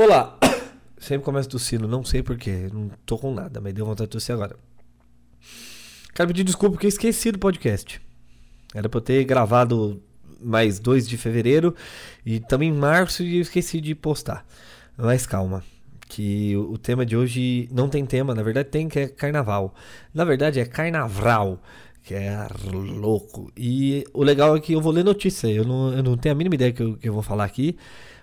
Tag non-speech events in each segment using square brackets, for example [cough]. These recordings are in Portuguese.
Olá! [coughs] Sempre começo tossindo, não sei porquê, não tô com nada, mas deu vontade de tossir agora. Quero pedir desculpa porque eu esqueci do podcast. Era pra eu ter gravado mais 2 de fevereiro e também em março e eu esqueci de postar. Mas calma, que o tema de hoje não tem tema, na verdade tem que é carnaval. Na verdade é carnaval, que é louco. E o legal é que eu vou ler notícia, eu não, eu não tenho a mínima ideia que eu, que eu vou falar aqui,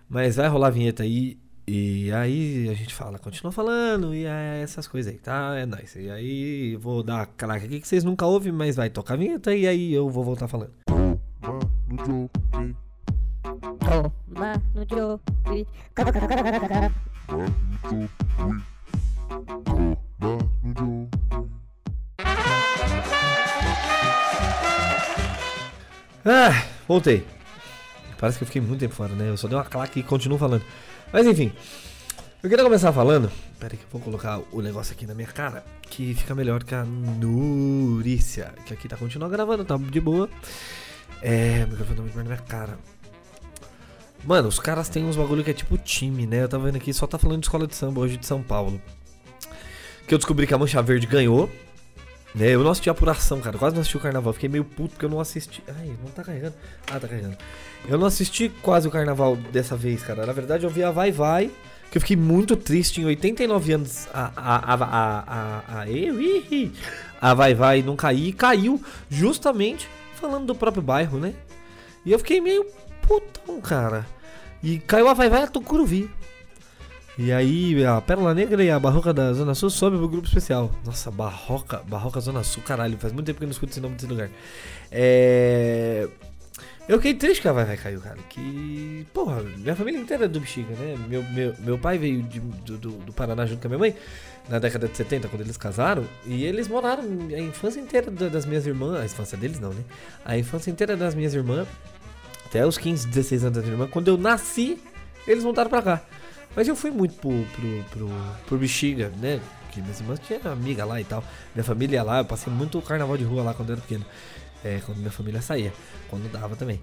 mas vai rolar a vinheta aí e aí a gente fala, continua falando, e é essas coisas aí, tá? É nóis. E aí vou dar a aqui que vocês nunca ouvem, mas vai tocar a vinheta e aí eu vou voltar falando. Ah, voltei. Parece que eu fiquei muito tempo fora, né? Eu só dei uma claque e continuo falando. Mas enfim, eu queria começar falando. Pera aí que eu vou colocar o negócio aqui na minha cara, que fica melhor que a Nurícia. Que aqui tá continuando gravando, tá de boa. É, o microfone tá muito na minha cara. Mano, os caras têm uns bagulho que é tipo time, né? Eu tava vendo aqui, só tá falando de escola de samba hoje de São Paulo. Que eu descobri que a Mancha Verde ganhou. Né? Eu não assisti apuração, cara. Quase não assisti o carnaval. Fiquei meio puto porque eu não assisti. Ai, não tá carregando. Ah, tá carregando. Eu não assisti quase o carnaval dessa vez, cara. Na verdade, eu vi a Vai Vai. Que eu fiquei muito triste em 89 anos. A, a, a, a, a, a, a Vai Vai não. E caiu justamente falando do próprio bairro, né? E eu fiquei meio putão, cara. E caiu a Vai Vai a Tucuruvi. E aí a Pérola Negra e a Barroca da Zona Sul sobe pro grupo especial. Nossa, Barroca, Barroca Zona Sul, caralho, faz muito tempo que eu não escuto esse nome desse lugar. É... Eu fiquei triste que a Vai Vai caiu, cara. Que, porra, minha família inteira é do Bexiga, né? Meu, meu, meu pai veio de, do, do, do Paraná junto com a minha mãe, na década de 70, quando eles casaram. E eles moraram a infância inteira das minhas irmãs. A infância deles não, né? A infância inteira das minhas irmãs. Até os 15, 16 anos da minha irmã. Quando eu nasci, eles voltaram pra cá. Mas eu fui muito pro, pro, pro, pro Bexiga, né? Que minhas irmãs tinham amiga lá e tal. Minha família ia lá, eu passei muito carnaval de rua lá quando eu era pequeno. É, quando minha família saía. Quando dava também.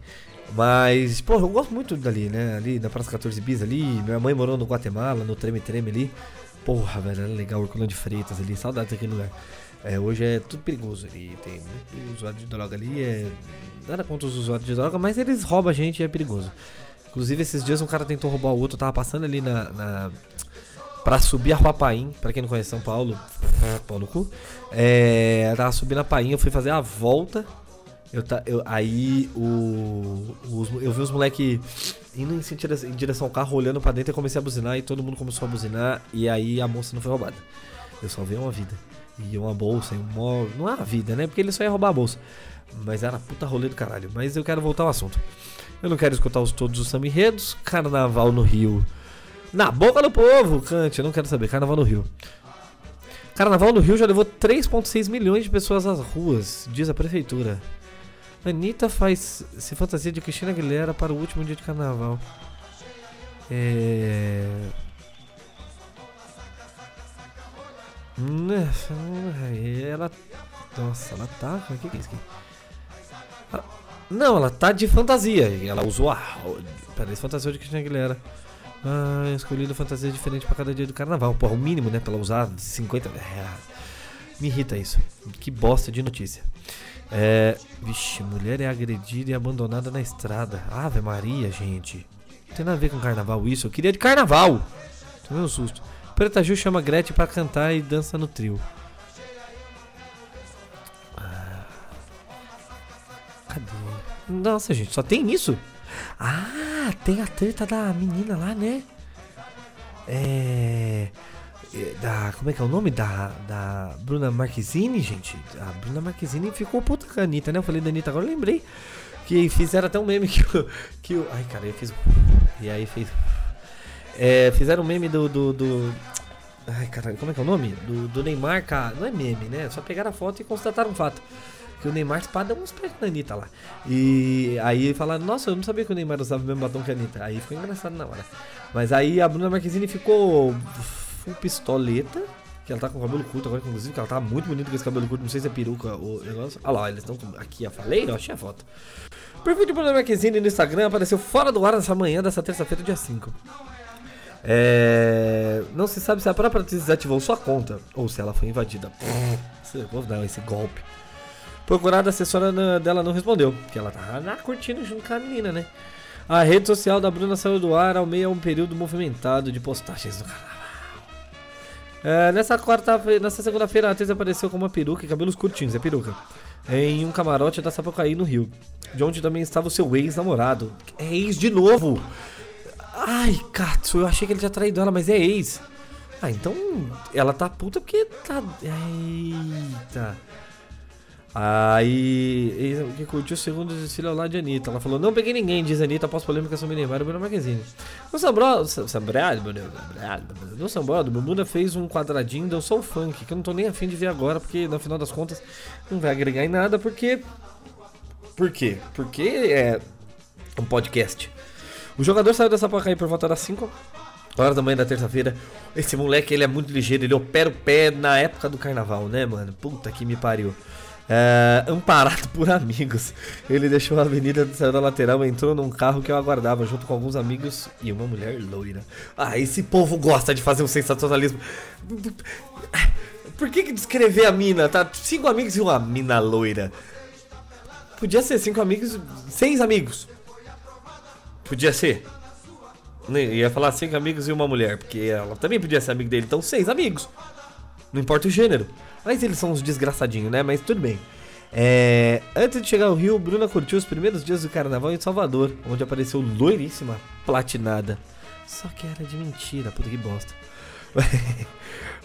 Mas, pô, eu gosto muito dali, né? Ali na Praça 14 Bis ali. Minha mãe morou no Guatemala, no Treme Treme ali. Porra, velho, era legal, Urculão de Freitas ali. Saudades daquele lugar. É, hoje é tudo perigoso ali. Tem muito usuário de droga ali. É... Nada contra os usuários de droga, mas eles roubam a gente e é perigoso. Inclusive, esses dias um cara tentou roubar o outro, tava passando ali na. na pra subir a Rua Paim, pra quem não conhece São Paulo, [laughs] Paulo Cu. É, tava subindo a Paim, eu fui fazer a volta. Eu, eu, aí o, os, eu vi os moleque indo em direção, em direção ao carro, olhando pra dentro, eu comecei a buzinar e todo mundo começou a buzinar. E aí a moça não foi roubada. Eu só vi uma vida. E uma bolsa, e um móvel. Não é uma vida, né? Porque ele só ia roubar a bolsa. Mas era puta rolê do caralho. Mas eu quero voltar ao assunto. Eu não quero escutar os, todos os samba-enredos. Carnaval no Rio. Na boca do povo, cante. Eu não quero saber. Carnaval no Rio. Carnaval no Rio já levou 3,6 milhões de pessoas às ruas, diz a prefeitura. Anitta faz se fantasia de Cristina Aguilera para o último dia de carnaval. É. Ela. Nossa, ela tá. O que é isso aqui? Não, ela tá de fantasia. Ela usou a. Parece fantasia de Cristina Aguilera. Ah, escolhido fantasia diferente para cada dia do carnaval. Porra, o mínimo, né? Pra ela usar 50. É, me irrita isso. Que bosta de notícia. É. Vixe, mulher é agredida e abandonada na estrada. Ave Maria, gente. Não tem nada a ver com carnaval isso. Eu queria de carnaval. Tomei um susto. Preta Gil chama Gretchen para cantar e dança no trio. Nossa, gente, só tem isso? Ah, tem a treta da menina lá, né? É. Da, como é que é o nome? Da, da Bruna Marquezine, gente. A Bruna Marquezine ficou puta com a Anitta, né? Eu falei da Anitta, agora eu lembrei. Que fizeram até um meme que o. Que ai, cara, eu fiz. E aí fez. É, fizeram um meme do, do, do. Ai, caralho, como é que é o nome? Do, do Neymar, cara. Não é meme, né? Só pegaram a foto e constataram um fato que o Neymar espada uns pés na Anitta lá. E aí falaram, nossa, eu não sabia que o Neymar usava o mesmo batom que a Anitta. Aí ficou engraçado na hora. Mas aí a Bruna Marquezine ficou full pistoleta. Que ela tá com o cabelo curto agora, inclusive, que ela tá muito bonita com esse cabelo curto. Não sei se é peruca ou negócio. Olha lá, eles estão aqui, eu falei, eu achei a foto. Perfil de Bruna Marquezine no Instagram apareceu fora do ar nessa manhã dessa terça-feira, dia 5. É, não se sabe se a própria atriz desativou sua conta ou se ela foi invadida. Vou dar esse golpe. Procurada, a assessora dela não respondeu, porque ela lá curtindo junto com a menina, né? A rede social da Bruna saiu do ar ao meio a um período movimentado de postagens do carnaval. É, nessa quarta nessa segunda-feira, a atriz apareceu com uma peruca e cabelos curtinhos, é peruca, em um camarote da Sapucaí, no Rio, de onde também estava o seu ex-namorado. É ex de novo! Ai, Katsu, eu achei que ele tinha traído ela, mas é ex. Ah, então ela tá puta porque tá. Eita. Aí, ex- que curtiu o segundo desfile ao lado de Anitta. Ela falou: Não peguei ninguém, diz Anitta, após polêmica sobre Neymar e Bruna Marquezine. No Sambrado, Sambrado, no Sambrado, meu Bruna fez um quadradinho, deu só o funk, que eu não tô nem afim de ver agora, porque no final das contas não vai agregar em nada, porque. Por quê? Porque é um podcast. O jogador saiu dessa Sapucaí por volta das 5 horas da manhã da terça-feira. Esse moleque, ele é muito ligeiro, ele opera o pé na época do carnaval, né, mano? Puta que me pariu. É, amparado por amigos. Ele deixou a avenida, saiu da lateral, entrou num carro que eu aguardava, junto com alguns amigos e uma mulher loira. Ah, esse povo gosta de fazer um sensacionalismo. Por que, que descrever a mina? Tá? Cinco amigos e uma mina loira. Podia ser cinco amigos, seis amigos. Podia ser. Né, Ia falar cinco amigos e uma mulher, porque ela também podia ser amigo dele, então seis amigos. Não importa o gênero. Mas eles são uns desgraçadinhos, né? Mas tudo bem. É, Antes de chegar ao Rio, Bruna curtiu os primeiros dias do carnaval em Salvador, onde apareceu loiríssima, platinada. Só que era de mentira, puta que bosta. [laughs]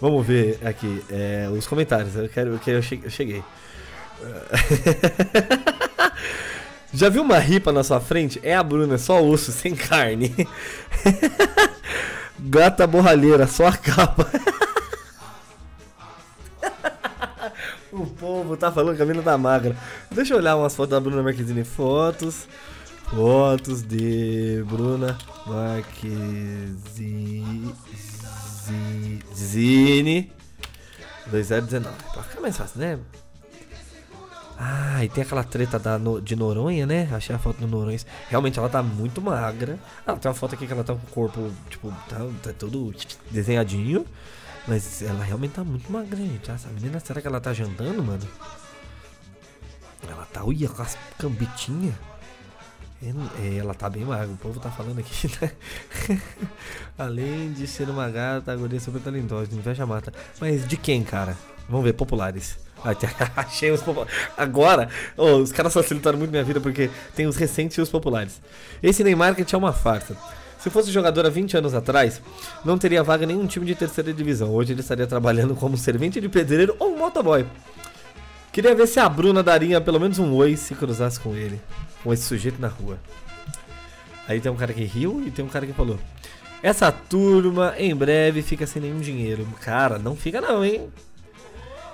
Vamos ver aqui é, os comentários. Eu quero que eu che- eu cheguei. [laughs] Já viu uma ripa na sua frente? É a Bruna, é só osso, [laughs] sem carne. Gata borralheira, só a capa. O povo tá falando que a mina tá magra. Deixa eu olhar umas fotos da Bruna Marquezine. Fotos. Fotos de Bruna Marquezine. Zine 2019. Pra ficar mais fácil, né? Ah, e tem aquela treta da, no- de Noronha, né? Achei a foto do Noronha. Realmente ela tá muito magra. Ah, tem uma foto aqui que ela tá com o corpo, tipo, tá, tá todo desenhadinho. Mas ela realmente tá muito magra, gente. Essa menina, será que ela tá jantando, mano? Ela tá, uia, com as cambitinhas. É, Ela tá bem magra, o povo tá falando aqui, [laughs] né? Além de ser uma gata, a guria é super talentosa, inveja mata. Mas de quem, cara? Vamos ver, populares. [laughs] Achei os populares. Agora, ô, os caras facilitaram muito minha vida porque tem os recentes e os populares. Esse Neymar que é uma farsa. Se fosse jogador há 20 anos atrás, não teria vaga em nenhum time de terceira divisão. Hoje ele estaria trabalhando como servente de pedreiro ou motoboy. Queria ver se a Bruna daria pelo menos um oi se cruzasse com ele, com esse sujeito na rua. Aí tem um cara que riu e tem um cara que falou: Essa turma em breve fica sem nenhum dinheiro. Cara, não fica não, hein?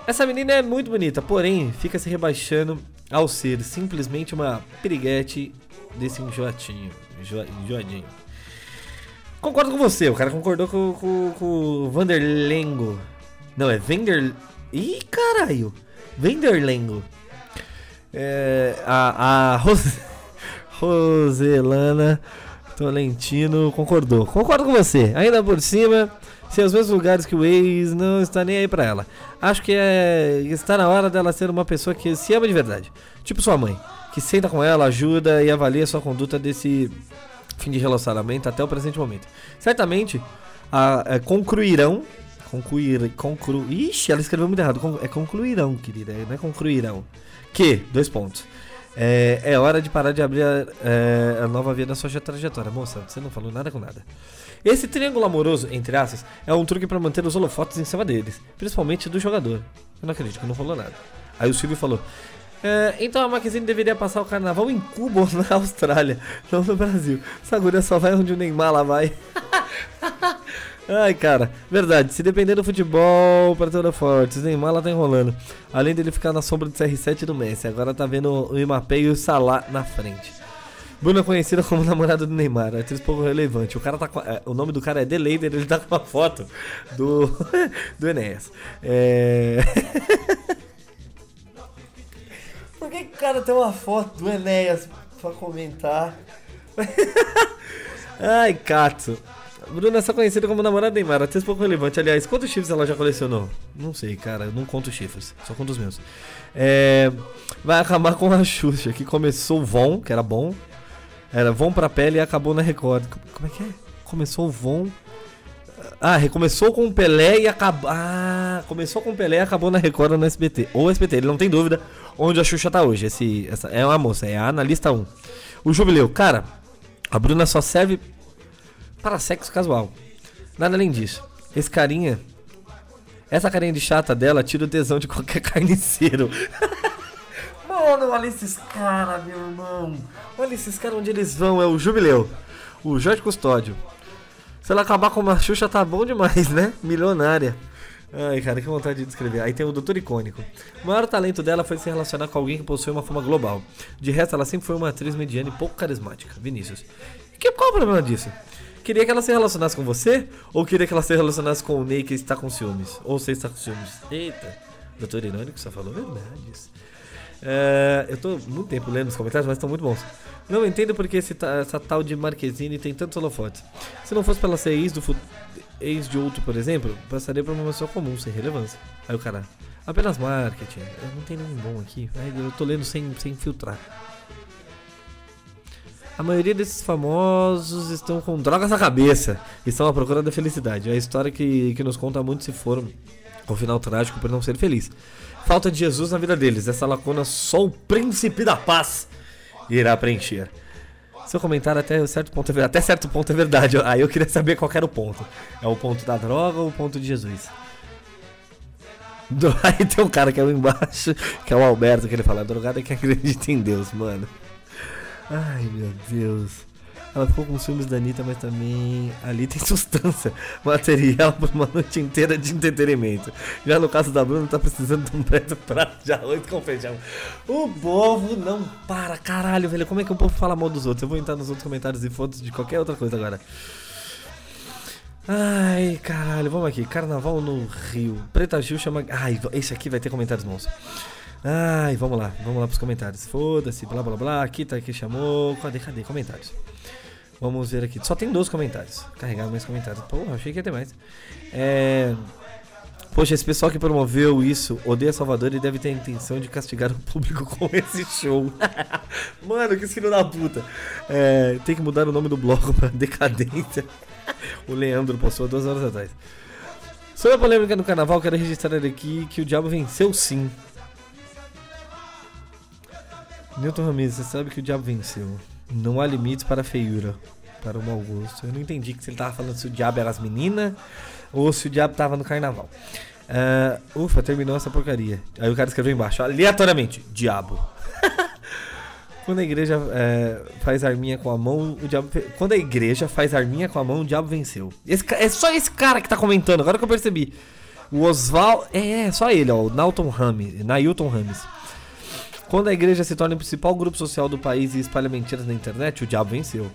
Essa menina é muito bonita, porém fica se rebaixando ao ser simplesmente uma piriguete desse enjoatinho. enjoa- Enjoadinho. Concordo com você, o cara concordou com, com, com o Vanderlengo. Não, é Vender. Ih, caralho! Venderlengo. É, a a Ros... [laughs] Roselana Tolentino concordou. Concordo com você. Ainda por cima, se é os mesmos lugares que o ex, não está nem aí pra ela. Acho que é, está na hora dela ser uma pessoa que se ama de verdade. Tipo sua mãe, que senta com ela, ajuda e avalia sua conduta desse fim de relacionamento até o presente momento. Certamente, a, é, concluirão. Concluir, conclu, ixi, ela escreveu muito errado. É concluirão, querida. Não é concluirão. Que, dois pontos. É, é hora de parar de abrir a, é, a nova via da sua trajetória. Moça, você não falou nada com nada. Esse triângulo amoroso, entre aspas, é um truque para manter os holofotes em cima deles, principalmente do jogador. Eu não acredito que não falou nada. Aí o Silvio falou: "É, Então a Marquezine deveria passar o carnaval em Cuba ou na [laughs] Austrália, não no Brasil. Essa guria só vai onde o Neymar lá vai. [laughs] Ai, cara, verdade. Se depender do futebol para ter holofotes, o Neymar lá tá enrolando. Além dele ficar na sombra do CR7 e do Messi, agora tá vendo o Imapé e o Salah na frente. Bruna é conhecida como namorada do Neymar, atriz pouco relevante. O cara tá a- é, o nome do cara é The Lader, ele tá com uma foto do [laughs] do Enéas. É... Que o cara tem uma foto do Enéas pra comentar? [laughs] Ai, Cato. Bruna é só conhecida como namorada Neymar, até pouco relevante. Aliás, quantos chifres ela já colecionou? Não sei, cara, eu não conto chifres, só conto os meus. É, vai acabar com a Xuxa, que começou o Von, que era bom. Era Von pra pele e acabou na Record. Como é que é? Começou o Von. Ah, recomeçou com o Pelé e acabou. Ah, começou com o Pelé e acabou na Record ou no SBT. Ou SBT, ele não tem dúvida onde a Xuxa tá hoje. Esse, essa, é uma moça, é a analista 1. O Jubileu, cara, a Bruna só serve para sexo casual. Nada além disso. Esse carinha. Essa carinha de chata dela tira o tesão de qualquer [laughs] carniceiro. [laughs] Mano, olha esses caras, meu irmão. Olha esses caras onde eles vão. É o Jubileu. O Jorge Custódio. Se ela acabar com uma Xuxa, tá bom demais, né? Milionária. Ai, cara, que vontade de descrever. Aí tem o Doutor Icônico. O maior talento dela foi se relacionar com alguém que possui uma fama global. De resto, ela sempre foi uma atriz mediana e pouco carismática. Vinícius. Que, qual o problema disso? Queria que ela se relacionasse com você? Ou queria que ela se relacionasse com o Ney que está com ciúmes? Ou você está com ciúmes? Eita, Doutor Irônico só falou verdades. É, eu tô muito tempo lendo os comentários, mas estão muito bons. Não entendo porque esse, essa tal de Marquezine tem tantos holofotes. Se não fosse pela ser do ex de outro, por exemplo, passaria por uma pessoa comum, sem relevância. Aí o cara, apenas marketing. Não tem nenhum bom aqui. Eu tô lendo sem, sem filtrar. A maioria desses famosos estão com drogas na cabeça estão à procura da felicidade. É a história que, que nos conta muitos se foram ao final trágico por não ser feliz. Falta de Jesus na vida deles. Essa lacuna só o príncipe da paz irá preencher. Seu comentário até certo ponto é, até certo ponto é verdade. Aí eu queria saber qual era o ponto. É o ponto da droga ou o ponto de Jesus? [laughs] Aí tem um cara que é o embaixo, que é o Alberto, que ele fala, drogada é que acredita em Deus, mano. Ai, meu Deus. Ela ficou com ciúmes da Anitta, mas também ali tem [laughs] substância material para uma noite inteira de entretenimento. Já no caso da Bruna, tá precisando de um preto prato de arroz com feijão. O povo não para, caralho, velho. Como é que o povo fala mal dos outros? Eu vou entrar nos outros comentários e fotos de qualquer outra coisa agora. Ai, caralho, vamos aqui. Carnaval no Rio. Preta Gil chama. Ai, esse aqui vai ter comentários bons. Ai, vamos lá, vamos lá pros comentários. Foda-se, blá blá blá. Aqui tá aqui chamou. Cadê, cadê? Comentários. Vamos ver aqui. Só tem 12 comentários. Carregar mais comentários. Porra, achei que ia ter mais. É. Poxa, esse pessoal que promoveu isso odeia Salvador e deve ter a intenção de castigar o público [laughs] com esse show. [laughs] Mano, que filho da puta. É, tem que mudar o nome do bloco pra Decadência. [laughs] o Leandro postou duas horas atrás. Sobre a polêmica do carnaval, quero registrar aqui que o diabo venceu sim. Newton Ramirez, você sabe que o diabo venceu. Não há limites para a feiura, para o mau gosto. Eu não entendi que se ele tava falando se o diabo era as meninas ou se o diabo tava no carnaval. Uh, ufa, terminou essa porcaria. Aí o cara escreveu embaixo, aleatoriamente, diabo. [laughs] Quando a igreja é, faz arminha com a mão, o diabo. Quando a igreja faz arminha com a mão, o diabo venceu. Esse, é só esse cara que tá comentando, agora que eu percebi. O Oswald. É, é só ele, ó. O Nalton Rames. Nailton Rames. Quando a igreja se torna o principal grupo social do país e espalha mentiras na internet, o diabo venceu.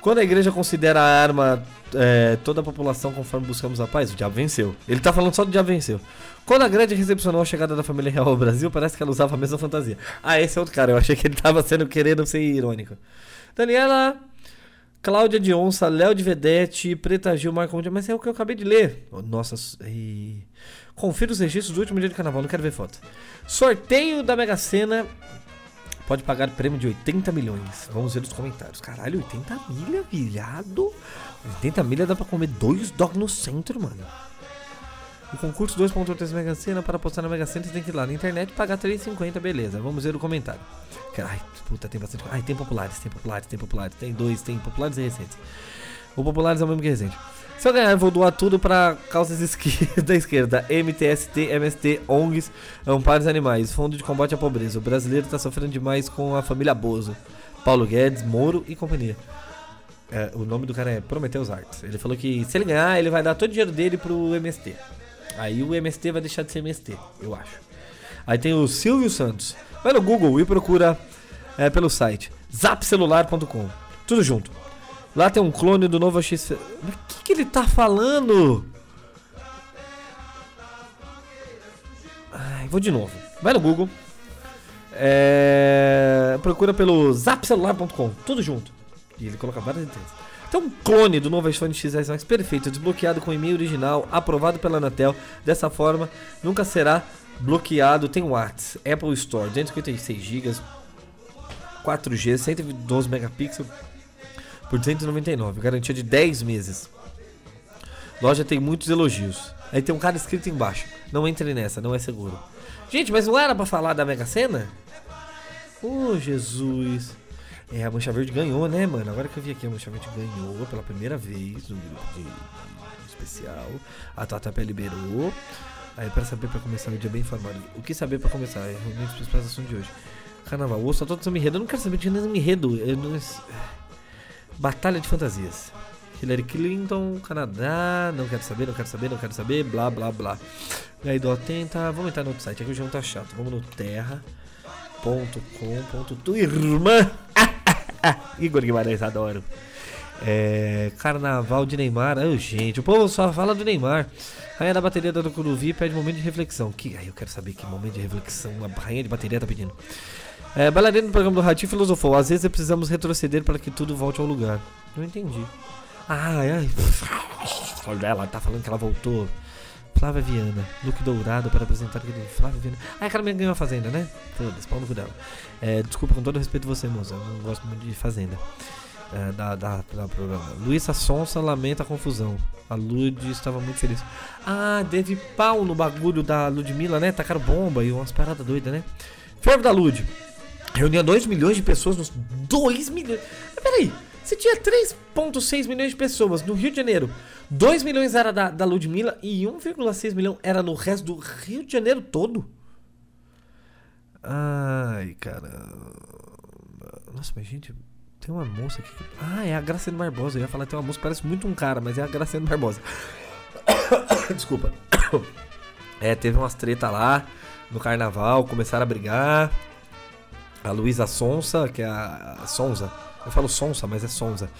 Quando a igreja considera a arma é, toda a população conforme buscamos a paz, o diabo venceu. Ele tá falando só do diabo venceu. Quando a grande recepcionou a chegada da família real ao Brasil, parece que ela usava a mesma fantasia. Ah, esse é outro cara, eu achei que ele tava sendo querendo ser irônico. Daniela, Cláudia de Onça, Léo de Vedete, Preta Gil, Marco mas é o que eu acabei de ler. Nossa, e... confira os registros do último dia de carnaval, não quero ver foto. Sorteio da Mega Sena. Pode pagar prêmio de 80 milhões. Vamos ver os comentários. Caralho, 80 milha, viado. 80 milha dá pra comer dois dog no centro, mano. O concurso 2.3 Mega Sena, para apostar na Mega Sena, você tem que ir lá na internet e pagar 3,50, beleza. Vamos ver o comentário. Ai, puta, tem bastante. Ai, tem populares, tem populares, tem populares. Tem dois, tem populares e recentes. O populares é o mesmo que recente. Se eu ganhar, eu vou doar tudo para causas [laughs] da esquerda. MTST, MST, ONGs, Amparos Animais, Fundo de Combate à Pobreza. O brasileiro está sofrendo demais com a família Bozo. Paulo Guedes, Moro e companhia. É, o nome do cara é Prometeus Arts. Ele falou que se ele ganhar, ele vai dar todo o dinheiro dele pro MST. Aí o MST vai deixar de ser MST, eu acho. Aí tem o Silvio Santos. Vai no Google e procura é, pelo site zapcelular.com. Tudo junto. Lá tem um clone do novo X. O que, que ele tá falando? Ai, vou de novo. Vai no Google. É... Procura pelo zapcelular.com. Tudo junto. E ele coloca várias ideias. Então, um clone do novo iPhone XS Max perfeito, desbloqueado com e-mail original, aprovado pela Anatel. Dessa forma, nunca será bloqueado. Tem o WhatsApp, Apple Store, 256 GB, 4G, 112 megapixels por 299, garantia de 10 meses. Loja tem muitos elogios. Aí tem um cara escrito embaixo: Não entre nessa, não é seguro. Gente, mas não era pra falar da Mega Sena? Oh, Jesus. É, a Mancha Verde ganhou, né, mano? Agora que eu vi aqui, a Mancha Verde ganhou pela primeira vez no grupo de, especial. A Tata liberou. Aí, para saber para começar o dia bem informado. O que saber para começar? É realmente a expressão de hoje. Carnaval, o só todo enredo. Eu não quero saber de nenhum enredo. Eu não... Batalha de fantasias. Hillary Clinton, Canadá, não quero saber, não quero saber, não quero saber, blá blá blá. Aí do tenta, vamos entrar no outro site, aqui o jogo tá chato. Vamos no terra.com.turma. [laughs] Igor Guimarães, adoro. É, carnaval de Neymar. Oh, gente, o povo só fala do Neymar. Rainha da bateria da Tucuruvi pede momento de reflexão. Que, aí eu quero saber que momento de reflexão a rainha de bateria tá pedindo. É, bailarina do programa do Ratinho filosofou. Às vezes precisamos retroceder para que tudo volte ao lugar. Não entendi. Ah, ai. [laughs] Ela tá falando que ela voltou. Flávia Viana, look dourado para apresentar aquele Flávia Viana. Ah, a cara ganhou a Fazenda, né? Foda-se, pau no cu dela. É, desculpa, com todo respeito você, moça. Eu não gosto muito de Fazenda. É, da, da, da programa. Luísa Sonsa lamenta a confusão. A Lud estava muito feliz. Ah, teve pau no bagulho da Ludmilla, né? Tacaram bomba e umas paradas doidas, né? Fervo da Lud. Reunia 2 milhões de pessoas nos 2 milhões. Mas peraí, você tinha 3,6 milhões de pessoas no Rio de Janeiro. 2 milhões era da, da Ludmilla e 1,6 milhão era no resto do Rio de Janeiro todo. Ai, caramba. Nossa, mas gente, tem uma moça aqui. Ah, é a Graciane Barbosa. Eu ia falar, tem uma moça que parece muito um cara, mas é a Graciane Barbosa. [coughs] Desculpa. [coughs] É, teve umas treta lá no carnaval, começaram a brigar. A Luísa Sonsa, que é a, a Sonza. Eu falo Sonsa, mas é Sonza.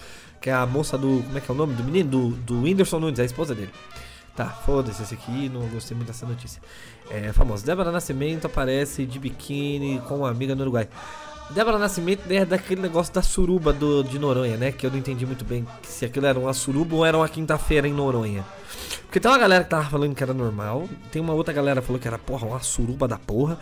Que é a moça do. Como é que é o nome do menino? Do, do Whindersson Nunes, a esposa dele. Tá, foda-se esse aqui, não gostei muito dessa notícia. É famosa. Débora Nascimento aparece de biquíni com uma amiga no Uruguai. Débora Nascimento é daquele negócio da suruba do, de Noronha, né? Que eu não entendi muito bem se aquilo era uma suruba ou era uma quinta-feira em Noronha. Porque tem uma galera que tava falando que era normal, tem uma outra galera que falou que era, porra, uma suruba da porra.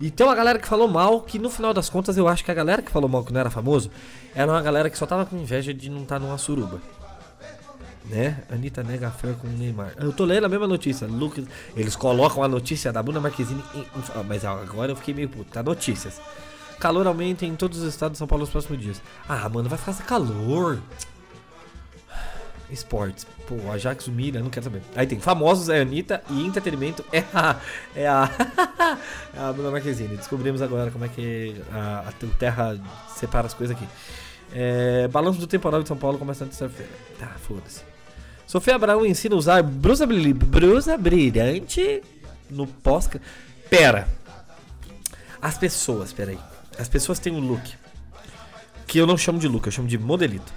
E tem uma galera que falou mal, que no final das contas eu acho que a galera que falou mal que não era famoso, era uma galera que só tava com inveja de não estar tá numa suruba. Né? Anitta nega fé com o Neymar. Eu tô lendo a mesma notícia. Lucas, eles colocam a notícia da Bruna Marquezine. Em, em, mas agora eu fiquei meio puto. Tá notícias. Calor aumenta em todos os estados de São Paulo nos próximos dias. Ah, mano, vai ficar calor. Esportes. Pô, Ajax humilha, não quero saber. Aí tem famosos, é a Anitta, e entretenimento é a. É a. [laughs] é a Bruna Marquezine. Descobrimos agora como é que a, a, Terra separa as coisas aqui. É, balanço do temporal de São Paulo começa na terça-feira. Tá, foda-se. Sofia Abraão ensina a usar brusa, brusa brilhante no pós. Pera. As pessoas, pera aí. As pessoas têm um look. Que eu não chamo de look, eu chamo de modelito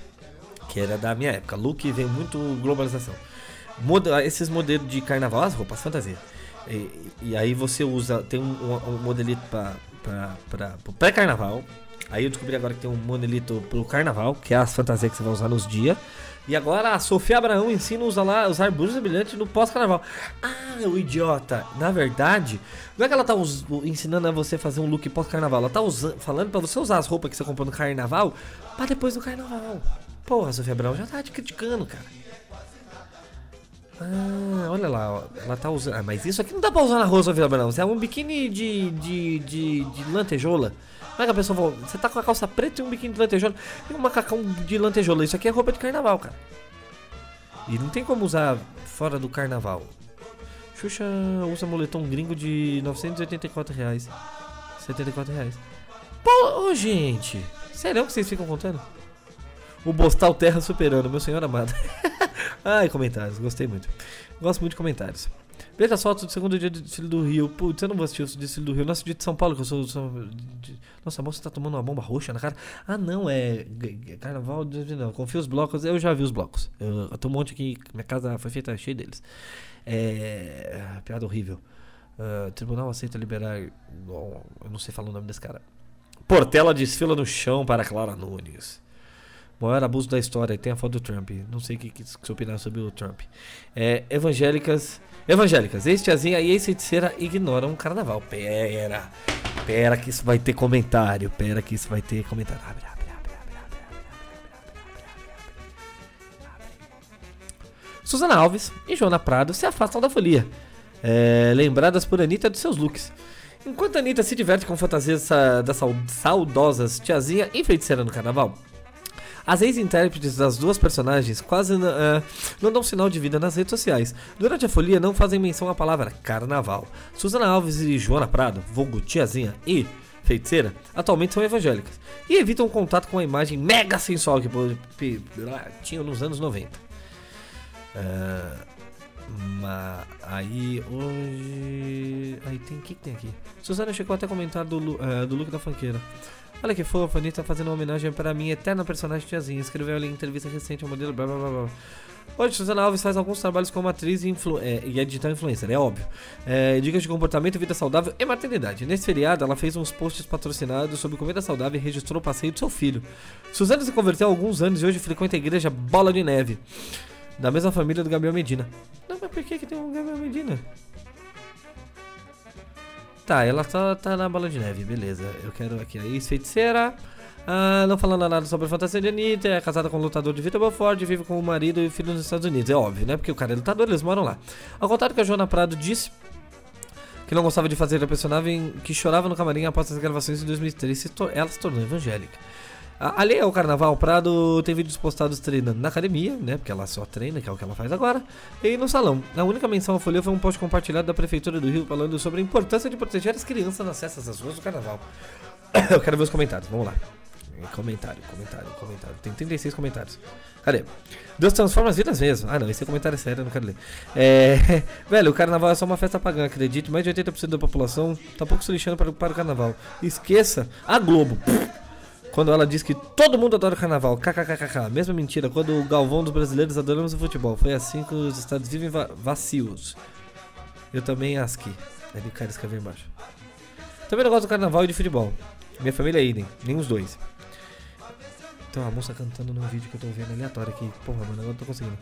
que era da minha época. Look vem muito globalização. esses modelos de carnaval, as roupas fantasia. E, e aí você usa, tem um, um, modelito para o pré-carnaval. Aí eu descobri agora que tem um modelito pro carnaval, que é as fantasias que você vai usar nos dias. E agora a Sofia Abraão ensina a usar, lá, usar brilhante no pós-carnaval. Ah, o idiota. Na verdade, não é que ela tá ensinando a você fazer um look pós-carnaval. Ela tá falando para você usar as roupas que você comprou no carnaval para depois do carnaval. Porra, a Sofia Abraão já tá te criticando, cara. Ah, olha lá, ela tá usando. Ah, mas isso aqui não dá pra usar na rua, Sofia Abraão. Você é um biquíni de, de, de, de lantejola. Como é que a pessoa vai. Você tá com a calça preta e um biquíni de lantejola e um macacão de lantejola. Isso aqui é roupa de carnaval, cara. E não tem como usar fora do carnaval. Xuxa usa moletom gringo de 984 reais. 74 reais. Pô, gente. Sério que vocês ficam contando? O Bostal Terra superando, meu senhor amado. [laughs] Ai, comentários, gostei muito. Gosto muito de comentários. Veja as fotos do segundo dia de desfile do Rio. Putz, eu não vou assistir o desfile do Rio. Nossa, dia de São Paulo, que eu sou. sou de... Nossa, a moça tá tomando uma bomba roxa na cara. Ah, não, é. Carnaval. Não, confio os blocos. Eu já vi os blocos. Eu, eu tô um monte aqui. Minha casa foi feita cheia deles. É. Piada horrível. Uh, tribunal aceita liberar. eu não sei falar o nome desse cara. Portela desfila no chão para Clara Nunes maior abuso da história. Tem a foto do Trump. Não sei o que, que, que opinar sobre o Trump. É, evangélicas. Evangélicas, ex-tiazinha e esse feiticeira ignoram o carnaval. Pera. Pera que isso vai ter comentário. Pera que isso vai ter comentário. Abre, abre, abre, abre, abre, abre, Susana Alves e Joana Prado se afastam da folia. É, lembradas por Anitta dos seus looks. Enquanto a Anitta se diverte com fantasias da saudosas tiazinha e feiticeira no carnaval, as ex-intérpretes das duas personagens quase eh, não dão sinal de vida nas redes sociais. Durante a folia não fazem menção à palavra carnaval. Suzana Alves e Joana Prado, vulgo tiazinha e feiticeira, atualmente são evangélicas e evitam contato com a imagem mega sensual que tinham nos anos 90. Ah, mas aí hoje. Aí tem o que, que tem aqui? Suzana chegou até a comentar do, eh, do look da fanqueira. Olha que fofa, a Anitta fazendo uma homenagem para minha eterna personagem tiazinha. Escreveu ali em entrevista recente ao modelo blá blá blá blá. Hoje, Suzana Alves faz alguns trabalhos como atriz e, influ é, e é digital influencer, é óbvio. É, dicas de comportamento, vida saudável e maternidade. Nesse feriado, ela fez uns posts patrocinados sobre comida saudável e registrou o passeio do seu filho. Suzana se converteu há alguns anos e hoje frequenta a igreja Bola de Neve, da mesma família do Gabriel Medina. Não, mas por que, que tem um Gabriel Medina? Tá, ela tá, tá na bola de neve, beleza. Eu quero aqui a ex-feiticeira. Ah, não falando nada sobre a fantasia de Anitta, é casada com o lutador de Vitor Belfort, vive com o marido e filho nos Estados Unidos. É óbvio, né? Porque o cara é lutador, eles moram lá. Ao contrário que a Joana Prado disse que não gostava de fazer a personagem que chorava no camarim após as gravações em 2003, se tor- ela se tornou evangélica. Ali ao carnaval, Prado tem vídeos postados treinando na academia, né? Porque ela só treina, que é o que ela faz agora, e no salão. A única menção à folha foi um post compartilhado da Prefeitura do Rio falando sobre a importância de proteger as crianças nas festas das ruas do carnaval. [coughs] Eu quero ver os comentários, vamos lá. Comentário, comentário, comentário. Tem 36 comentários. Cadê? Deus transforma as vidas mesmo. Ah, não, esse é comentário sério, eu não quero ler. É. [laughs] Velho, o carnaval é só uma festa pagã, acredite. Mais de 80% da população tá pouco se lixando para, para o carnaval. Esqueça a Globo. Quando ela diz que todo mundo adora o carnaval. KKKKK. Mesma mentira. Quando o Galvão dos brasileiros adoramos o futebol. Foi assim que os estados vivem va vacios. Eu também asque. Aí o cara escreveu embaixo. Também não gosto do carnaval e de futebol. Minha família é idem. Nem os dois. Tem uma moça cantando num vídeo que eu tô vendo aleatório aqui. Porra, mano, agora não tô conseguindo.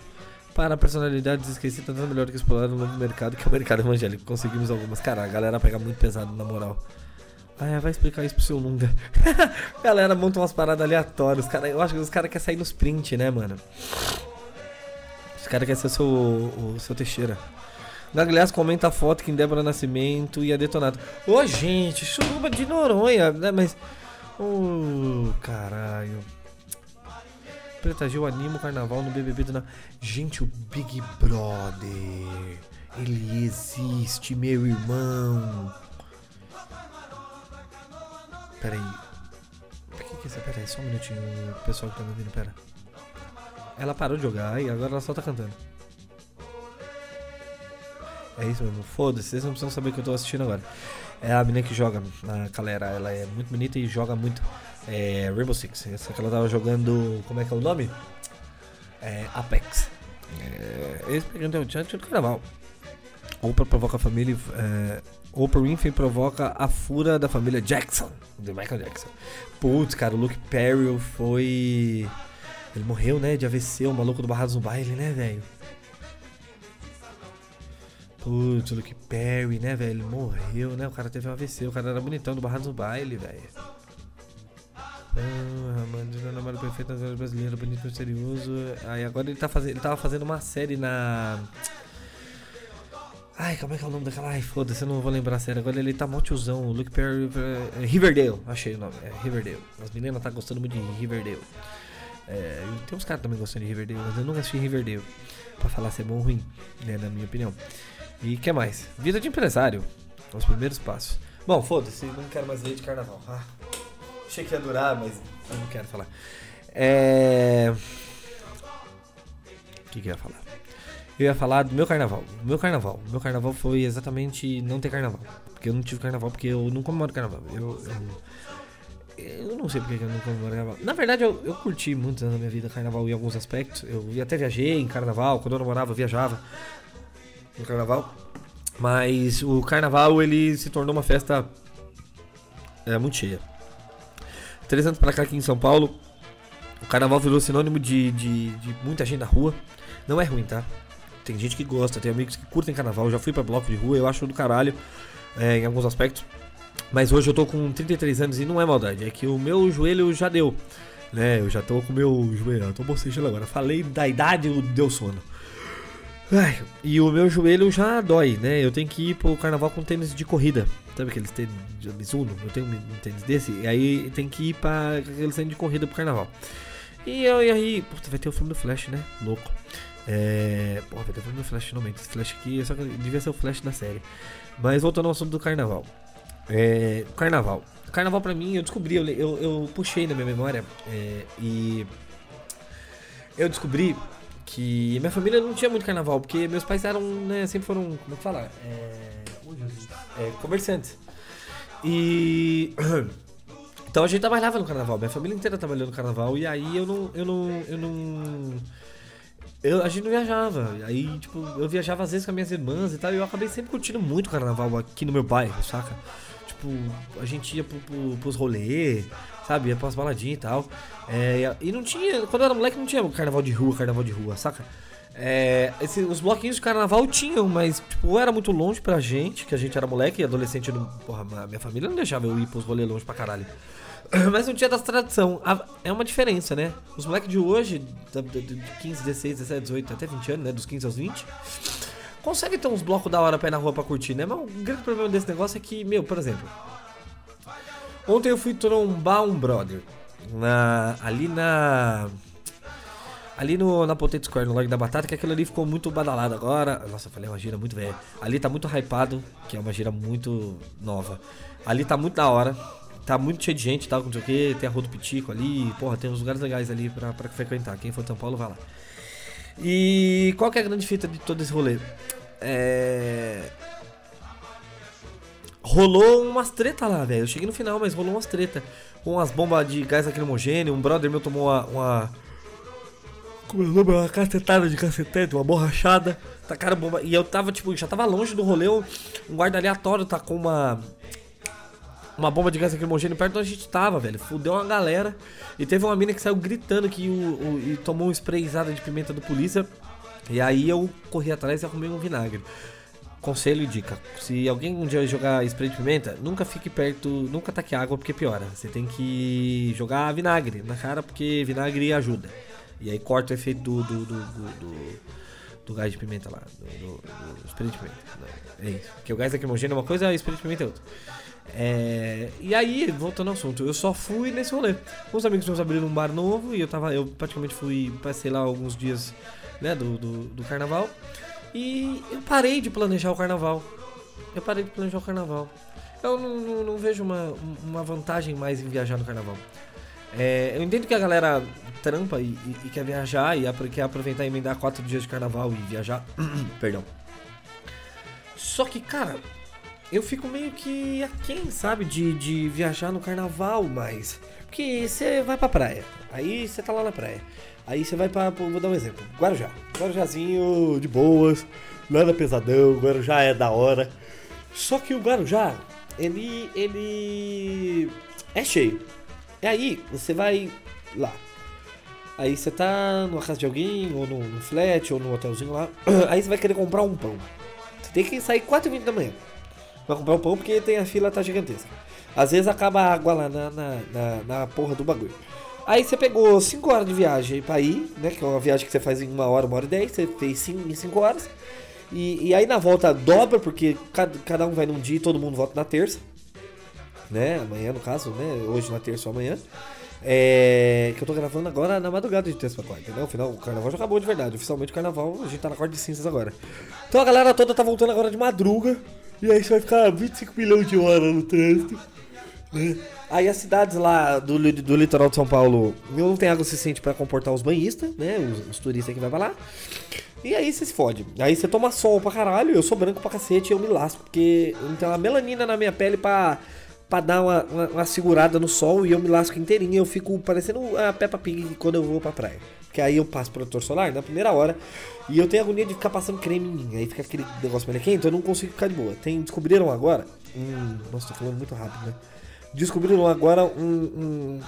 Para personalidades esquecidas, nada melhor do que explorar um novo mercado que é o mercado evangélico. Conseguimos algumas. Cara, a galera pega muito pesado, na moral. Ah, é, vai explicar isso pro seu Lunga. [laughs] galera monta umas paradas aleatórias. Cara, eu acho que os caras querem sair nos print, né, mano? Os caras querem ser o seu, o seu Teixeira. Gagliasso comenta a foto que em Débora Nascimento ia detonado. Ô, gente, churuba de Noronha, né? Mas. Ô, caralho. Preta Gil anima o carnaval no BBB do. Gente, o Big Brother. Ele existe, meu irmão. Peraí. Por que que essa. Peraí, só um minutinho, pessoal que tá me ouvindo, pera. Ela parou de jogar e agora ela só tá cantando. É isso mesmo, foda-se, vocês não precisam saber o que eu tô assistindo agora. É a menina que joga, a galera, ela é muito bonita e joga muito é, Rainbow Six. Essa que ela tava jogando, como é que é o nome? É, Apex. É, eles pegando o chante do carnaval. Oprah provoca a família. É, Oprah Winfrey provoca a fura da família Jackson, do Michael Jackson. Putz, cara, o Luke Perry foi. Ele morreu, né? De AVC, o maluco do Barrados no Baile, né, velho? Putz, o Luke Perry, né, velho? Ele morreu, né? O cara teve um AVC, o cara era bonitão do Barrados no Baile, velho. Ah, mano, já namoro perfeito nas brasileira, bonito, misterioso. Aí agora ele tá fazendo. Ele tava fazendo uma série na. Ai, como é que é o nome daquela? Ai, foda-se, eu não vou lembrar a série. Agora ele tá mó tiozão. Luke Perry. é, Riverdale, achei o nome. É Riverdale. As meninas tá gostando muito de Riverdale. É, tem uns caras também gostando de Riverdale, mas eu nunca assisti Riverdale. Pra falar se é bom ou ruim, né? Na minha opinião. E que mais? Vida de empresário. Os primeiros passos. Bom, foda-se, não quero mais ler de carnaval. Ah, achei que ia durar, mas não quero falar. É. O que, que eu ia falar? Eu ia falar do meu carnaval. Meu carnaval. Meu carnaval foi exatamente não ter carnaval. Porque eu não tive carnaval, porque eu não comemoro carnaval. Eu, eu, eu não sei porque que eu não comemoro carnaval. Na verdade, eu, eu curti muito na minha vida carnaval em alguns aspectos. Eu até viajei em carnaval. Quando eu namorava, eu viajava no carnaval. Mas o carnaval, ele se tornou uma festa é, muito cheia. Três anos pra cá aqui em São Paulo, O carnaval virou sinônimo de, de, de muita gente na rua. Não é ruim, tá? Tem gente que gosta, tem amigos que curtem carnaval. Eu já fui pra bloco de rua, eu acho do caralho é, em alguns aspectos. Mas hoje eu tô com 33 anos e não é maldade, é que o meu joelho já deu. Né, eu já tô com o meu joelho, eu tô bocejando agora. Falei da idade, deu sono. Ai, e o meu joelho já dói, né? Eu tenho que ir pro carnaval com tênis de corrida. Sabe aqueles tênis de Mizuno? Eu tenho um tênis desse. E aí tem que ir pra aqueles tênis de corrida pro carnaval. E, eu, e aí, puta, vai ter o filme do Flash, né? Louco. É. Pô, vai filme do Flash finalmente. Esse Flash aqui só devia ser o Flash da série. Mas voltando ao assunto do carnaval. É. Carnaval. Carnaval pra mim, eu descobri, eu, eu, eu puxei na minha memória. É, e. Eu descobri que minha família não tinha muito carnaval, porque meus pais eram, né, sempre foram, como é que fala? É, é, comerciantes. E. [clears throat] Então a gente trabalhava no carnaval, minha família inteira trabalhou no carnaval, e aí eu não. Eu não. Eu não. Eu, a gente não viajava. Aí, tipo, eu viajava às vezes com as minhas irmãs e tal, e eu acabei sempre curtindo muito o carnaval aqui no meu bairro, saca? Tipo, a gente ia pro, pro, pros rolês, sabe? Ia pras baladinhas e tal. É, e não tinha. Quando eu era moleque não tinha carnaval de rua, carnaval de rua, saca? É, esse, os bloquinhos de carnaval tinham, mas tipo, era muito longe pra gente, que a gente era moleque e adolescente. Não, porra, minha família não deixava eu ir pros rolês longe pra caralho. [clears throat] Mas não tinha das tradição. É uma diferença, né? Os moleques de hoje, de 15, 16, 17, 18, até 20 anos, né? Dos 15 aos 20, conseguem ter uns blocos da hora pra ir na rua pra curtir, né? Mas o grande problema desse negócio é que, meu, por exemplo, ontem eu fui trombar um brother na, ali na Ali no, na Potato Square, no Largo da Batata, que aquilo ali ficou muito badalado agora. Nossa, falei, é uma gira muito velha. Ali tá muito hypado, que é uma gira muito nova. Ali tá muito da hora. Tá muito cheio de gente tal, não sei o que. Tem a Rua do Pitico ali. Porra, tem uns lugares legais ali pra, pra frequentar. Quem for de São Paulo, vai lá. E qual que é a grande fita de todo esse rolê? É... Rolou umas treta lá, velho. Eu cheguei no final, mas rolou umas treta. Com umas bombas de gás lacrimogêneo. Um brother meu tomou uma, uma como é o nome? Uma cacetada de cacetete, uma borrachada. Tacaram bomba. E eu tava, tipo, já tava longe do rolê. Um guarda aleatório tacou uma. Uma bomba de gás lacrimogêneo perto de onde a gente tava, velho. Fudeu uma galera. E teve uma mina que saiu gritando que o, o, e tomou um sprayzada de pimenta do polícia. E aí eu corri atrás e arrumei um vinagre. Conselho e dica: se alguém um dia jogar spray de pimenta, nunca fique perto, nunca taque água porque piora. Você tem que jogar vinagre na cara porque vinagre ajuda. E aí corta o efeito do, do, do, do, do gás de pimenta lá, do, do, do spray de pimenta. É isso. Porque o gás lacrimogêneo é uma coisa, o spray de pimenta é outra. É, e aí, voltando ao assunto, eu só fui nesse rolê. Uns amigos meus abriram um bar novo e eu tava. Eu praticamente fui, passei lá alguns dias né, do, do, do carnaval. E eu parei de planejar o carnaval. Eu parei de planejar o carnaval. Eu não, não, não vejo uma, uma vantagem mais em viajar no carnaval. É, eu entendo que a galera trampa e, e, e quer viajar e quer aproveitar e emendar quatro dias de carnaval e viajar. [clears throat] Perdão. Só que, cara, eu fico meio que aquém, sabe, de, de viajar no carnaval, mas. Porque você vai pra praia, aí você tá lá na praia. Aí você vai pra. Vou dar um exemplo: Guarujá. Guarujazinho de boas, nada pesadão, Guarujá é da hora. Só que o Guarujá, ele. ele. é cheio. E aí, você vai lá. Aí você tá numa casa de alguém, ou num, flat, ou num hotelzinho lá. [clears throat] Aí você vai querer comprar um pão. Você tem que sair 4h20 da manhã pra comprar o pão porque tem a fila tá gigantesca. Às vezes acaba a água lá na, na, na, na porra do bagulho. Aí você pegou 5 horas de viagem pra ir, né? Que é uma viagem que você faz em uma hora, uma hora e dez. Você fez cinco, em 5 horas. E, e aí na volta dobra, porque cada, cada um vai num dia e todo mundo volta na terça né? Amanhã, no caso, né? Hoje na terça ou amanhã. É, que eu tô gravando agora na madrugada de terça pra quarta, entendeu? O final, o carnaval já acabou de verdade. Oficialmente o carnaval, a gente tá na quarta de cinzas agora. Então a galera toda tá voltando agora de madruga. E aí você vai ficar 25 milhões de horas no trânsito. Né? Aí as cidades lá do, do litoral de São Paulo não tem água suficiente para comportar os banhistas, né? Os, os turistas que vai pra lá. E aí você se fode. Aí você toma sol pra caralho, eu sou branco pra cacete e eu me lasco, porque não tem uma melanina na minha pele pra pra dar uma, uma, uma, segurada no sol e eu me lasco inteirinho. Eu fico parecendo a Peppa Pig quando eu vou pra praia. Porque aí eu passo protetor solar na primeira hora e eu tenho agonia de ficar passando creme em mim. Aí fica aquele negócio meio quente, eu não consigo ficar de boa. Tem, descobriram agora. Hum, nossa, tô falando muito rápido, né? Descobriram agora um, um,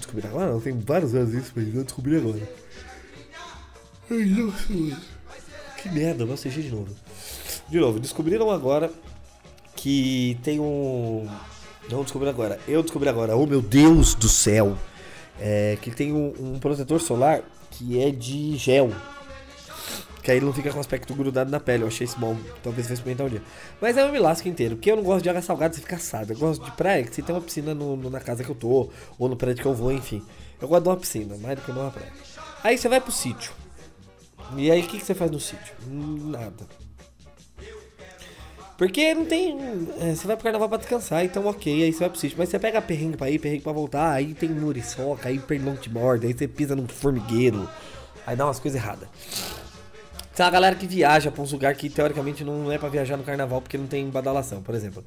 Descobri agora? Não, tem vários anos isso, mas eu descobri agora. Ai, nossa. Que merda, assistir de novo. De novo, descobriram agora que tem um. Não descobri agora. Eu descobri agora. Oh meu Deus do céu! É, que tem um, um protetor solar que é de gel. Que aí ele não fica com aspecto grudado na pele. Eu achei isso bom. Talvez vou experimentar um dia. Mas aí eu me lasco inteiro. Porque eu não gosto de água salgada, você fica assado. Eu gosto de praia, que você tem uma piscina no, no- na casa que eu tô, ou no prédio que eu vou, enfim. Eu gosto de uma piscina, mais do que uma praia. Aí você vai pro sítio. E aí o que, que você faz no sítio? Hum, Nada. Porque não tem. é, você vai pro carnaval pra descansar, então ok, aí você vai pro sítio. Mas você pega perrengue pra ir, perrengue pra voltar, aí tem muriçoca, aí pernão te morde, aí você pisa num formigueiro. Aí dá umas coisas erradas. Tem uma galera que viaja pra uns lugares que teoricamente não é pra viajar no carnaval porque não tem badalação, por exemplo.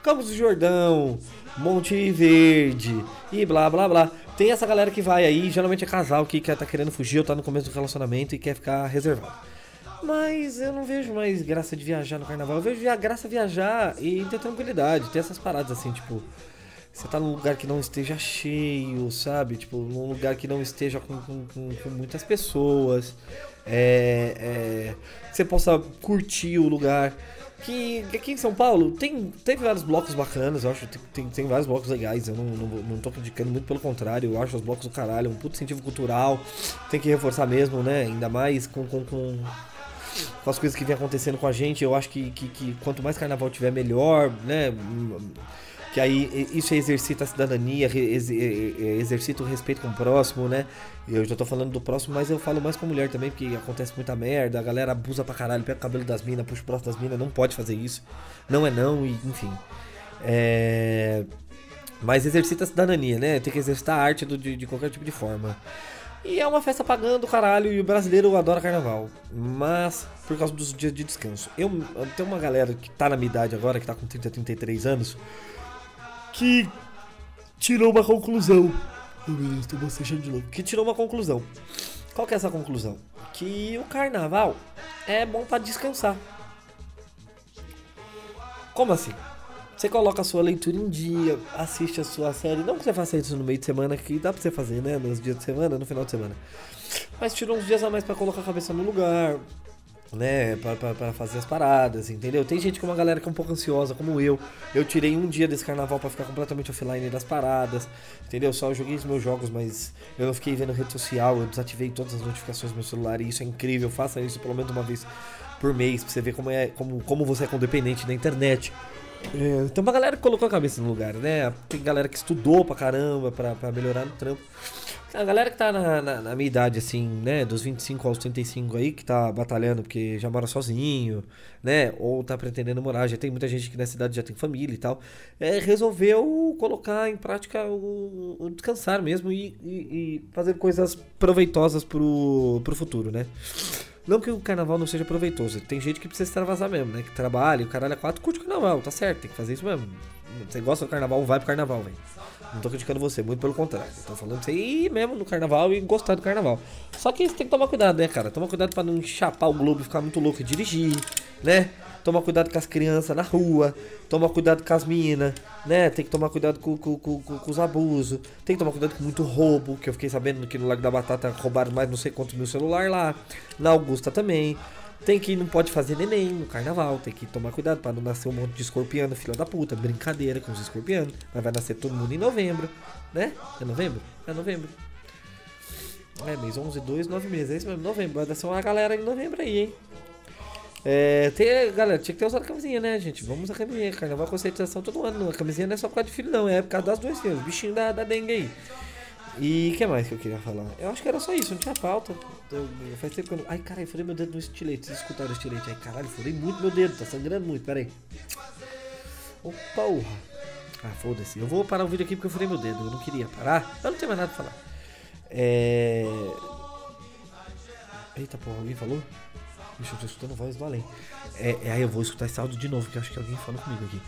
Campos do Jordão, Monte Verde e blá blá blá. Tem essa galera que vai aí, geralmente é casal que quer tá querendo fugir ou tá no começo do relacionamento e quer ficar reservado. Mas eu não vejo mais graça de viajar no carnaval. Eu vejo via- graça viajar e ter tranquilidade, ter essas paradas assim, tipo. Você tá num lugar que não esteja cheio, sabe? Tipo, num lugar que não esteja com, com, com- com muitas pessoas. É, é, que você possa curtir o lugar. Que aqui em São Paulo tem, teve vários blocos bacanas, eu acho. Tem, tem, tem vários blocos legais. Eu não, não, não tô criticando, muito pelo contrário. Eu acho os blocos do caralho, um puto incentivo cultural. Tem que reforçar mesmo, né? Ainda mais com, com, com, com as coisas que vem acontecendo com a gente, eu acho que, que, que quanto mais carnaval tiver, melhor, né? Que aí isso exercita a cidadania, exercita o respeito com o próximo, né? Eu já tô falando do próximo, mas eu falo mais com mulher também, porque acontece muita merda, a galera abusa pra caralho, pega o cabelo das minas, puxa o braço das minas, não pode fazer isso. Não é não, e enfim. É. Mas exercita a cidadania, né? Tem que exercitar a arte do- de, de qualquer tipo de forma. E é uma festa pagando, caralho, e o brasileiro adora carnaval. Mas, por causa dos dias de descanso. Eu, eu tenho uma galera que tá na minha idade agora, que tá com 30, 33 anos, que tirou uma conclusão. Meu Deus, tô bocejando de novo. Que tirou uma conclusão. Qual que é essa conclusão? Que o carnaval é bom pra descansar. Como assim? Você coloca a sua leitura em dia, assiste a sua série. Não que você faça isso no meio de semana, que dá pra você fazer, né? Nos dias de semana, no final de semana. Mas tirou uns dias a mais pra colocar a cabeça no lugar, né? Pra, pra, pra fazer as paradas, entendeu? Tem gente é uma galera que é um pouco ansiosa, como eu. Eu tirei um dia desse carnaval pra ficar completamente offline das paradas, entendeu? Só joguei os meus jogos, mas eu não fiquei vendo rede social, eu desativei todas as notificações do meu celular e isso é incrível. Faça isso pelo menos uma vez por mês pra você ver como, é, como, como você é condependente da internet. É, tem uma galera que colocou a cabeça no lugar, né? Tem galera que estudou pra caramba pra, pra melhorar no trampo. A galera que tá na, na, na minha idade, assim, né? Dos 25 aos 35 aí, que tá batalhando porque já mora sozinho, né? Ou tá pretendendo morar. Já tem muita gente que nessa idade já tem família e tal. É, resolveu colocar em prática o, o descansar mesmo e, e- e fazer coisas proveitosas pro, pro futuro, né? Não que o carnaval não seja proveitoso, tem gente que precisa extravasar mesmo, né? Que trabalha, o caralho é quatro, curte o carnaval, tá certo, tem que fazer isso mesmo. Você gosta do carnaval, vai pro carnaval, velho. Não tô criticando você, muito pelo contrário. Tô falando você ir mesmo no carnaval e gostar do carnaval. Só que você tem que tomar cuidado, né, cara? Toma cuidado pra não chapar o globo e ficar muito louco e dirigir, né? Toma cuidado com as crianças na rua, toma cuidado com as minas, né? Tem que tomar cuidado com, com, com, com- os abusos, tem que tomar cuidado com muito roubo, que eu fiquei sabendo que no Lago da Batata roubaram mais não sei quantos mil celular lá, na Augusta também. Tem que não pode fazer neném no carnaval, tem que tomar cuidado pra não nascer um monte de escorpiano, filho da puta, brincadeira com os escorpianos, mas vai nascer todo mundo em novembro, né? É novembro? É novembro. É, mês 11, 2, 9 meses, é isso mesmo, novembro. Vai nascer uma galera em novembro aí, hein? É, tem, galera, tinha que ter usado camisinha, né, gente? Vamos usar camisinha. Carnaval conscientização todo ano. A camisinha não é só por causa de filho, não. É por causa das duas filhas. Bichinho da, da dengue aí. E o que mais que eu queria falar? Eu acho que era só isso, não tinha eu- faz tempo que eu não. Ai, caralho, furei meu dedo no estilete. Vocês escutaram o estilete? Ai, caralho, furei muito meu dedo. Tá sangrando muito, pera aí. Ô, porra. Ah, foda-se. Eu vou parar o vídeo aqui porque eu furei meu dedo. Eu não queria parar. Eu não tenho mais nada pra falar. É. Eita porra, alguém falou? Deixa eu tô escutando voz do além. É, é, aí eu vou escutar esse áudio de novo, que acho que alguém falou comigo aqui.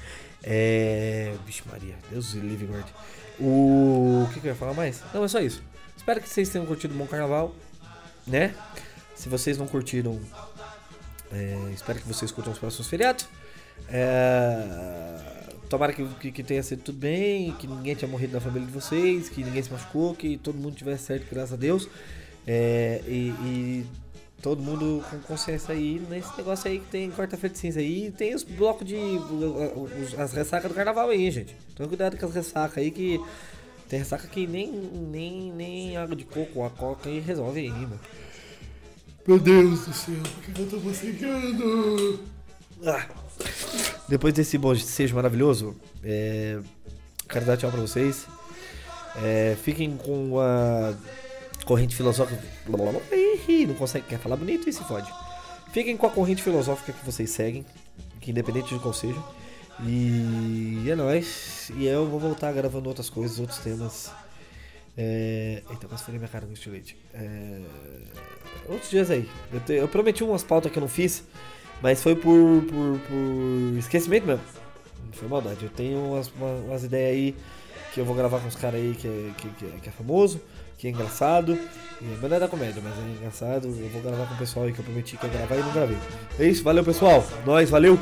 É. Vixe Maria, Deus livre guarde. O. O que, que eu ia falar mais? Não, é só isso. Espero que vocês tenham curtido um bom carnaval, né? Se vocês não curtiram, é, espero que vocês curtam os próximos feriados. É, tomara que, que, que tenha sido tudo bem, que ninguém tenha morrido na família de vocês, que ninguém se machucou, que todo mundo tivesse certo, graças a Deus. É, e, e todo mundo com consciência aí nesse negócio aí que tem quarta-feira de cinza aí. E tem os blocos de. os- as ressacas do carnaval aí, gente. Então cuidado com as ressacas aí que. Tem ressaca que nem, nem, nem água de coco, a coca aí resolve aí, mano. Meu Deus do céu, por que eu tô bocejando? Ah. Depois desse bocejo maravilhoso, é, quero dar tchau pra vocês. É, fiquem com a corrente filosófica. Ih, não consegue, quer falar bonito e se fode. Fiquem com a corrente filosófica que vocês seguem, que independente de qual seja. E é nóis. E eu vou voltar gravando outras coisas, outros temas. É... Eita, quase falei minha cara no estilete. É... Outros dias aí. Eu, te- eu prometi umas pautas que eu não fiz, mas foi por, por, por esquecimento mesmo. Não foi maldade. Eu tenho umas, uma- umas ideias aí que eu vou gravar com os caras aí que é, que, que, é, que é famoso, que é engraçado. Mas não é da comédia, mas é engraçado. Eu vou gravar com o pessoal aí que eu prometi que ia gravar e não gravei. É isso, valeu pessoal. Nós, valeu!